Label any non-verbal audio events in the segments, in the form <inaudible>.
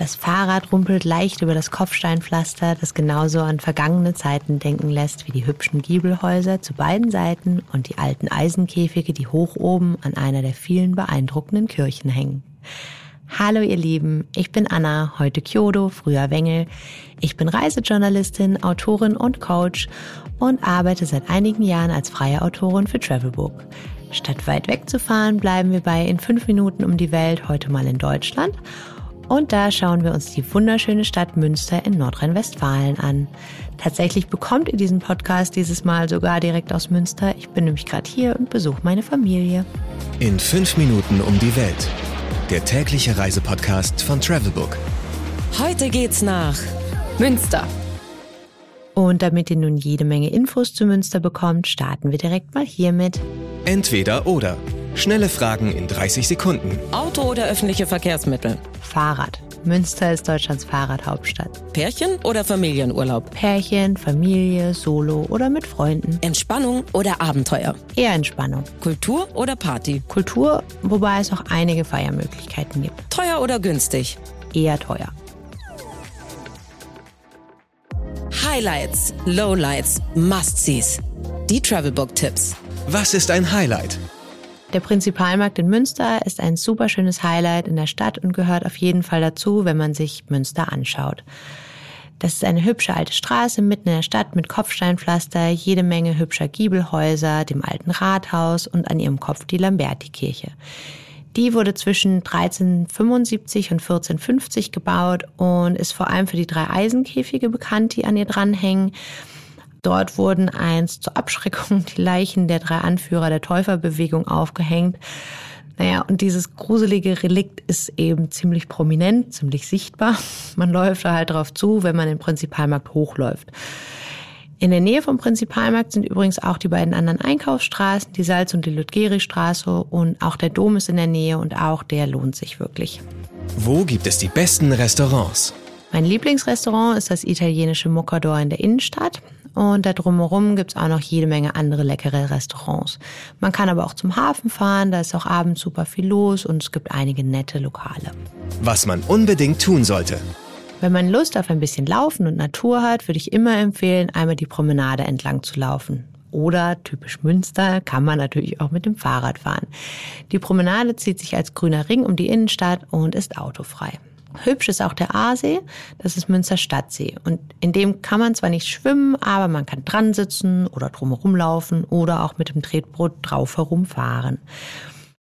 Das Fahrrad rumpelt leicht über das Kopfsteinpflaster, das genauso an vergangene Zeiten denken lässt wie die hübschen Giebelhäuser zu beiden Seiten und die alten Eisenkäfige, die hoch oben an einer der vielen beeindruckenden Kirchen hängen. Hallo ihr Lieben, ich bin Anna, heute Kyoto, früher Wengel. Ich bin Reisejournalistin, Autorin und Coach und arbeite seit einigen Jahren als freie Autorin für Travelbook. Statt weit wegzufahren, bleiben wir bei in fünf Minuten um die Welt, heute mal in Deutschland. Und da schauen wir uns die wunderschöne Stadt Münster in Nordrhein-Westfalen an. Tatsächlich bekommt ihr diesen Podcast dieses Mal sogar direkt aus Münster. Ich bin nämlich gerade hier und besuche meine Familie. In fünf Minuten um die Welt der tägliche Reisepodcast von Travelbook. Heute geht's nach Münster. Und damit ihr nun jede Menge Infos zu Münster bekommt, starten wir direkt mal hiermit. Entweder oder. Schnelle Fragen in 30 Sekunden. Auto oder öffentliche Verkehrsmittel? Fahrrad. Münster ist Deutschlands Fahrradhauptstadt. Pärchen oder Familienurlaub? Pärchen, Familie, Solo oder mit Freunden. Entspannung oder Abenteuer? Eher Entspannung. Kultur oder Party? Kultur, wobei es auch einige Feiermöglichkeiten gibt. Teuer oder günstig? Eher teuer. Highlights, Lowlights, Must-Sees. Die Travelbook-Tipps. Was ist ein Highlight? Der Prinzipalmarkt in Münster ist ein super schönes Highlight in der Stadt und gehört auf jeden Fall dazu, wenn man sich Münster anschaut. Das ist eine hübsche alte Straße mitten in der Stadt mit Kopfsteinpflaster, jede Menge hübscher Giebelhäuser, dem alten Rathaus und an ihrem Kopf die Lamberti-Kirche. Die wurde zwischen 1375 und 1450 gebaut und ist vor allem für die drei Eisenkäfige bekannt, die an ihr dranhängen. Dort wurden einst zur Abschreckung die Leichen der drei Anführer der Täuferbewegung aufgehängt. Naja, und dieses gruselige Relikt ist eben ziemlich prominent, ziemlich sichtbar. Man läuft da halt drauf zu, wenn man den Prinzipalmarkt hochläuft. In der Nähe vom Prinzipalmarkt sind übrigens auch die beiden anderen Einkaufsstraßen, die Salz- und die Ludgeri-Straße und auch der Dom ist in der Nähe und auch der lohnt sich wirklich. Wo gibt es die besten Restaurants? Mein Lieblingsrestaurant ist das italienische Mocador in der Innenstadt. Und da drumherum gibt's auch noch jede Menge andere leckere Restaurants. Man kann aber auch zum Hafen fahren, da ist auch abends super viel los und es gibt einige nette Lokale. Was man unbedingt tun sollte. Wenn man Lust auf ein bisschen Laufen und Natur hat, würde ich immer empfehlen, einmal die Promenade entlang zu laufen. Oder typisch Münster kann man natürlich auch mit dem Fahrrad fahren. Die Promenade zieht sich als grüner Ring um die Innenstadt und ist autofrei. Hübsch ist auch der Aasee, das ist Münster Stadtsee. Und in dem kann man zwar nicht schwimmen, aber man kann dran sitzen oder drumherum laufen oder auch mit dem Tretboot drauf herumfahren.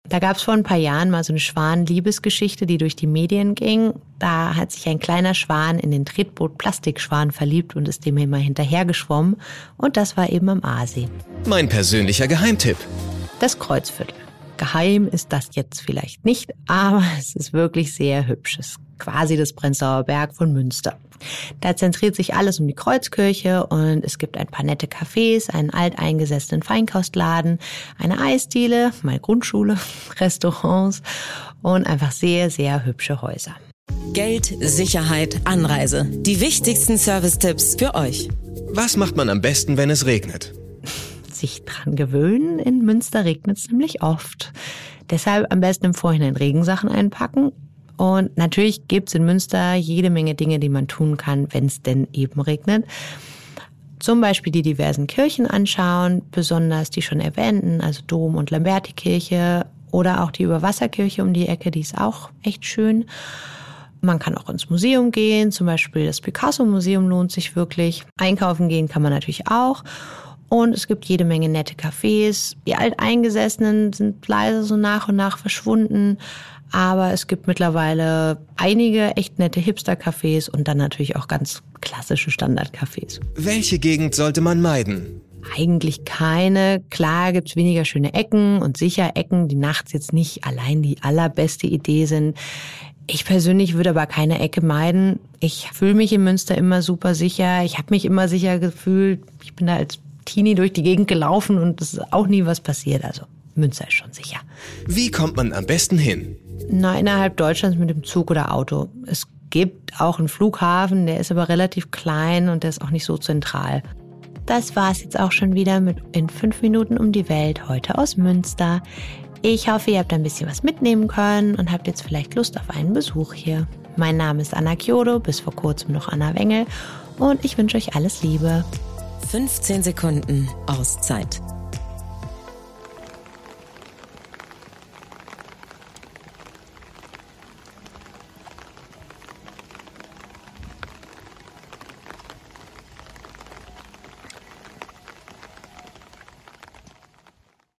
Da gab es vor ein paar Jahren mal so eine Schwan-Liebesgeschichte, die durch die Medien ging. Da hat sich ein kleiner Schwan in den Tretboot Plastikschwan verliebt und ist dem immer hinterhergeschwommen. Und das war eben am Aasee. Mein persönlicher Geheimtipp. Das Kreuzviertel. Geheim ist das jetzt vielleicht nicht, aber es ist wirklich sehr hübsch. Es quasi das Prenzlauer Berg von Münster. Da zentriert sich alles um die Kreuzkirche und es gibt ein paar nette Cafés, einen alteingesessenen Feinkostladen, eine Eisdiele, meine Grundschule, <laughs> Restaurants und einfach sehr, sehr hübsche Häuser. Geld, Sicherheit, Anreise. Die wichtigsten Service-Tipps für euch. Was macht man am besten, wenn es regnet? sich dran gewöhnen. In Münster regnet es nämlich oft. Deshalb am besten im Vorhinein Regensachen einpacken. Und natürlich gibt es in Münster jede Menge Dinge, die man tun kann, wenn es denn eben regnet. Zum Beispiel die diversen Kirchen anschauen, besonders die schon erwähnten, also Dom und Lamberti-Kirche oder auch die Überwasserkirche um die Ecke, die ist auch echt schön. Man kann auch ins Museum gehen, zum Beispiel das Picasso-Museum lohnt sich wirklich. Einkaufen gehen kann man natürlich auch. Und es gibt jede Menge nette Cafés. Die Alteingesessenen sind leider so nach und nach verschwunden. Aber es gibt mittlerweile einige echt nette Hipster-Cafés und dann natürlich auch ganz klassische Standard-Cafés. Welche Gegend sollte man meiden? Eigentlich keine. Klar gibt's weniger schöne Ecken und sicher Ecken, die nachts jetzt nicht allein die allerbeste Idee sind. Ich persönlich würde aber keine Ecke meiden. Ich fühle mich in Münster immer super sicher. Ich habe mich immer sicher gefühlt. Ich bin da als Teenie durch die Gegend gelaufen und es ist auch nie was passiert. Also Münster ist schon sicher. Wie kommt man am besten hin? Na, innerhalb Deutschlands mit dem Zug oder Auto. Es gibt auch einen Flughafen, der ist aber relativ klein und der ist auch nicht so zentral. Das war's jetzt auch schon wieder mit in fünf Minuten um die Welt heute aus Münster. Ich hoffe, ihr habt ein bisschen was mitnehmen können und habt jetzt vielleicht Lust auf einen Besuch hier. Mein Name ist Anna Kyodo, bis vor kurzem noch Anna Wengel und ich wünsche euch alles Liebe. 15 Sekunden Auszeit